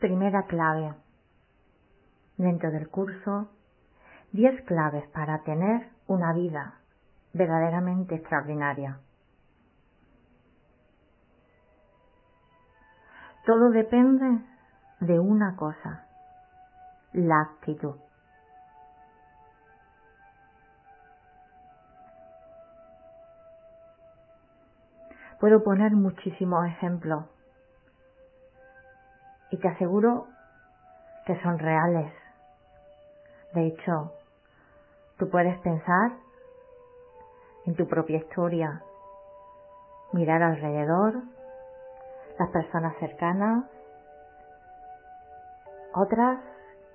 Primera clave. Dentro del curso, 10 claves para tener una vida verdaderamente extraordinaria. Todo depende de una cosa, la actitud. Puedo poner muchísimos ejemplos te aseguro que son reales. De hecho, tú puedes pensar en tu propia historia, mirar alrededor, las personas cercanas, otras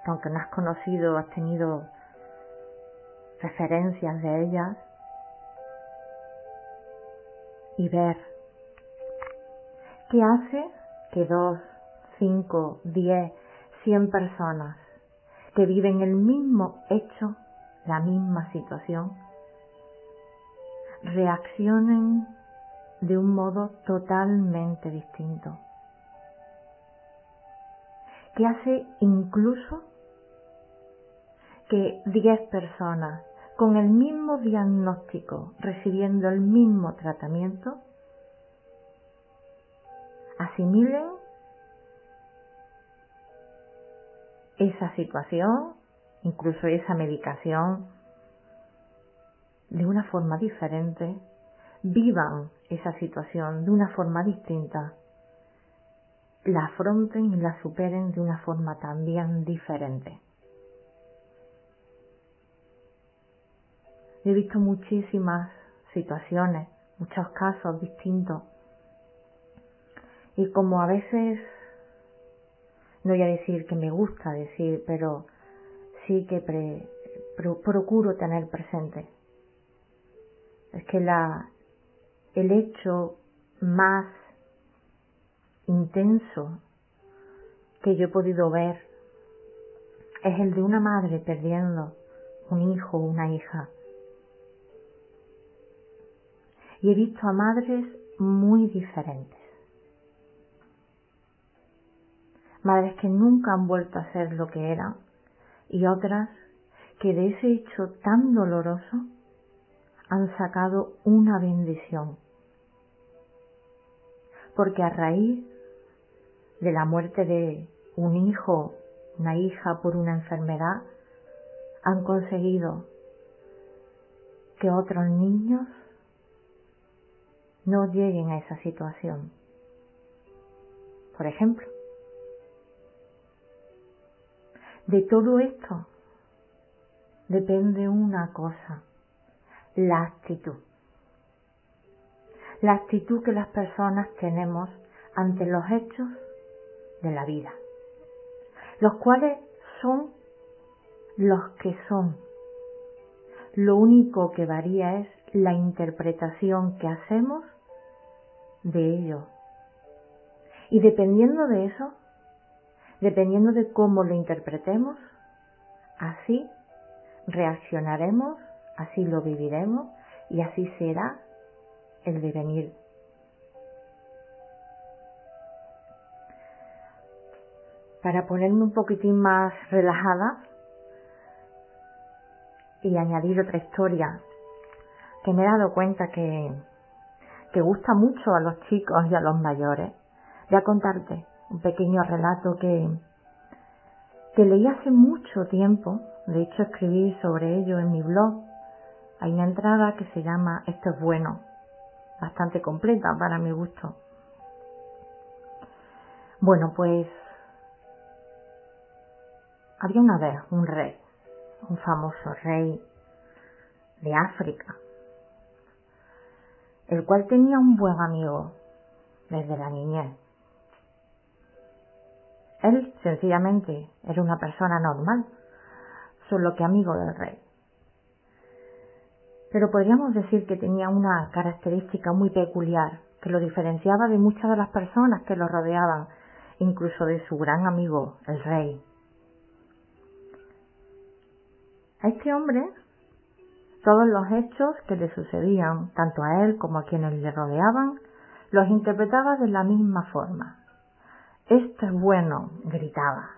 que aunque no has conocido, has tenido referencias de ellas y ver qué hace que dos, cinco, diez, cien personas que viven el mismo hecho, la misma situación, reaccionen de un modo totalmente distinto. Que hace incluso que diez personas con el mismo diagnóstico, recibiendo el mismo tratamiento, asimilen esa situación, incluso esa medicación, de una forma diferente, vivan esa situación de una forma distinta, la afronten y la superen de una forma también diferente. He visto muchísimas situaciones, muchos casos distintos. Y como a veces, no voy a decir que me gusta decir, pero sí que procuro tener presente. Es que la, el hecho más intenso que yo he podido ver es el de una madre perdiendo un hijo o una hija y he visto a madres muy diferentes. Madres que nunca han vuelto a ser lo que eran y otras que de ese hecho tan doloroso han sacado una bendición. Porque a raíz de la muerte de un hijo, una hija por una enfermedad, han conseguido que otros niños no lleguen a esa situación. Por ejemplo, de todo esto depende una cosa, la actitud. La actitud que las personas tenemos ante los hechos de la vida, los cuales son los que son. Lo único que varía es la interpretación que hacemos de ello. Y dependiendo de eso, dependiendo de cómo lo interpretemos, así reaccionaremos, así lo viviremos y así será el devenir. Para ponerme un poquitín más relajada y añadir otra historia que me he dado cuenta que que gusta mucho a los chicos y a los mayores. Voy a contarte un pequeño relato que, que leí hace mucho tiempo, de hecho escribí sobre ello en mi blog. Hay una entrada que se llama Esto es bueno, bastante completa para mi gusto. Bueno, pues había una vez un rey, un famoso rey de África, el cual tenía un buen amigo desde la niñez. Él sencillamente era una persona normal, solo que amigo del rey. Pero podríamos decir que tenía una característica muy peculiar que lo diferenciaba de muchas de las personas que lo rodeaban, incluso de su gran amigo, el rey. A este hombre todos los hechos que le sucedían, tanto a él como a quienes le rodeaban, los interpretaba de la misma forma. Esto es bueno, gritaba.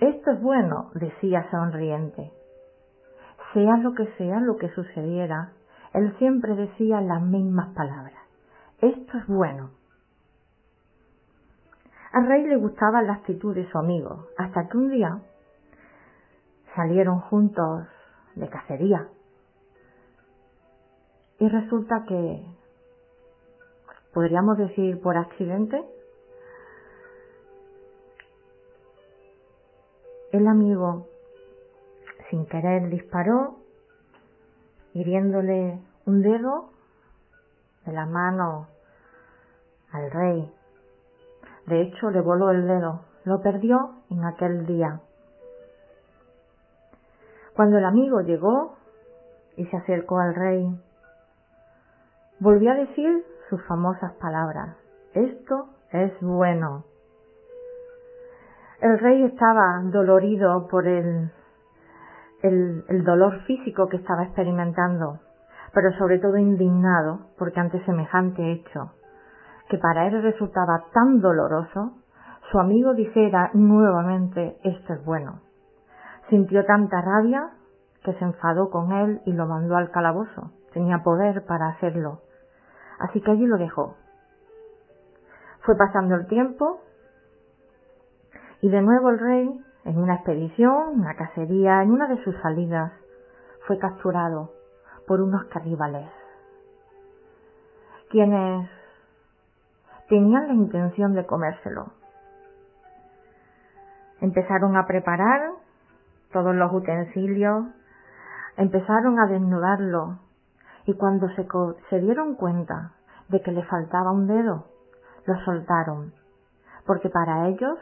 Esto es bueno, decía sonriente. Sea lo que sea lo que sucediera, él siempre decía las mismas palabras. Esto es bueno. Al rey le gustaba la actitud de su amigo, hasta que un día salieron juntos de cacería. Y resulta que, podríamos decir por accidente, el amigo sin querer disparó, hiriéndole un dedo de la mano al rey. De hecho, le voló el dedo, lo perdió en aquel día. Cuando el amigo llegó y se acercó al rey, volvió a decir sus famosas palabras. Esto es bueno. El rey estaba dolorido por el, el, dolor físico que estaba experimentando, pero sobre todo indignado porque ante semejante hecho, que para él resultaba tan doloroso, su amigo dijera nuevamente esto es bueno. Sintió tanta rabia que se enfadó con él y lo mandó al calabozo. Tenía poder para hacerlo. Así que allí lo dejó. Fue pasando el tiempo y de nuevo el rey, en una expedición, una cacería, en una de sus salidas, fue capturado por unos carribales, quienes tenían la intención de comérselo. Empezaron a preparar todos los utensilios, empezaron a desnudarlo y cuando se, se dieron cuenta de que le faltaba un dedo, lo soltaron, porque para ellos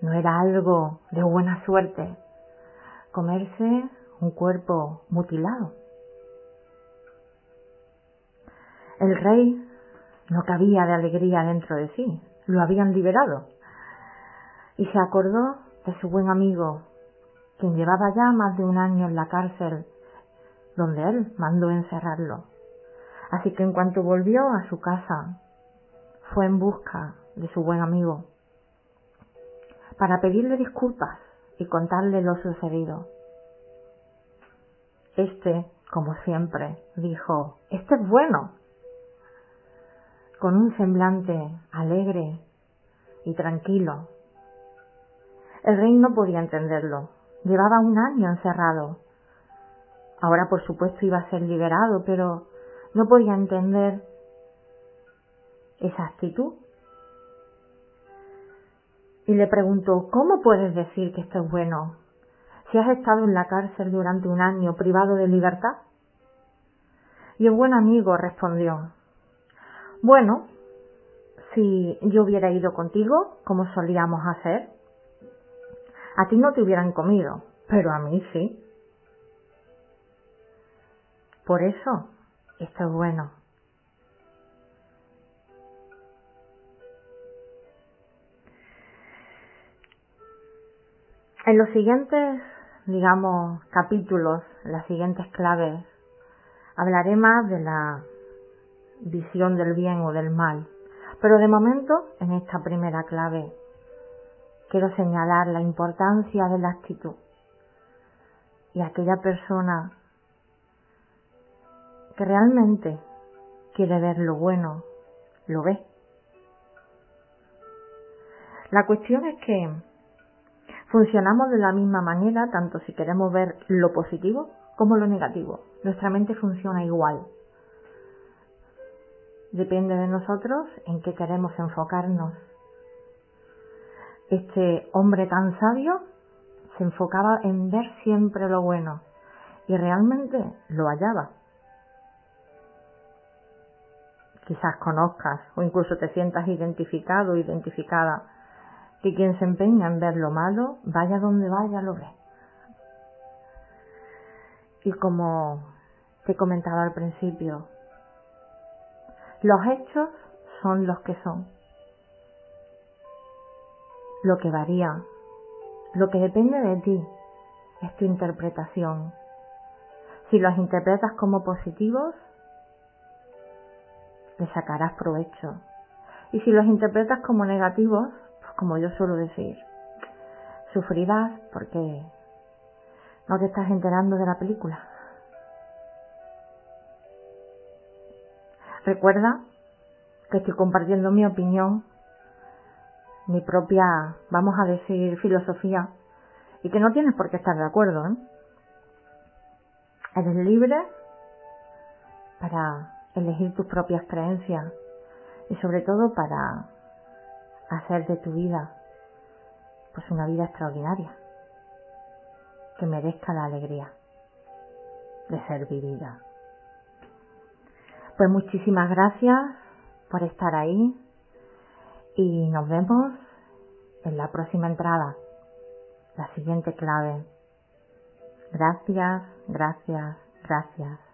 no era algo de buena suerte comerse un cuerpo mutilado. El rey no cabía de alegría dentro de sí, lo habían liberado y se acordó de su buen amigo, quien llevaba ya más de un año en la cárcel donde él mandó encerrarlo. Así que en cuanto volvió a su casa, fue en busca de su buen amigo para pedirle disculpas y contarle lo sucedido. Este, como siempre, dijo, este es bueno, con un semblante alegre y tranquilo. El rey no podía entenderlo. Llevaba un año encerrado. Ahora, por supuesto, iba a ser liberado, pero no podía entender esa actitud. Y le preguntó, ¿cómo puedes decir que esto es bueno si has estado en la cárcel durante un año privado de libertad? Y el buen amigo respondió, bueno, si yo hubiera ido contigo, como solíamos hacer, a ti no te hubieran comido, pero a mí sí. Por eso, esto es bueno. En los siguientes, digamos, capítulos, las siguientes claves, hablaré más de la visión del bien o del mal. Pero de momento, en esta primera clave, quiero señalar la importancia de la actitud. Y aquella persona que realmente quiere ver lo bueno, lo ve. La cuestión es que funcionamos de la misma manera tanto si queremos ver lo positivo como lo negativo. Nuestra mente funciona igual. Depende de nosotros en qué queremos enfocarnos este hombre tan sabio se enfocaba en ver siempre lo bueno y realmente lo hallaba. Quizás conozcas o incluso te sientas identificado o identificada que quien se empeña en ver lo malo, vaya donde vaya, lo ve. Y como te comentaba al principio, los hechos son los que son lo que varía, lo que depende de ti es tu interpretación. Si los interpretas como positivos, le sacarás provecho. Y si los interpretas como negativos, como yo suelo decir, sufrirás porque no te estás enterando de la película. Recuerda que estoy compartiendo mi opinión, mi propia, vamos a decir, filosofía, y que no tienes por qué estar de acuerdo. ¿eh? Eres libre para elegir tus propias creencias y sobre todo para hacer de tu vida pues una vida extraordinaria que merezca la alegría de ser vivida. Pues muchísimas gracias por estar ahí y nos vemos en la próxima entrada, la siguiente clave. Gracias, gracias, gracias.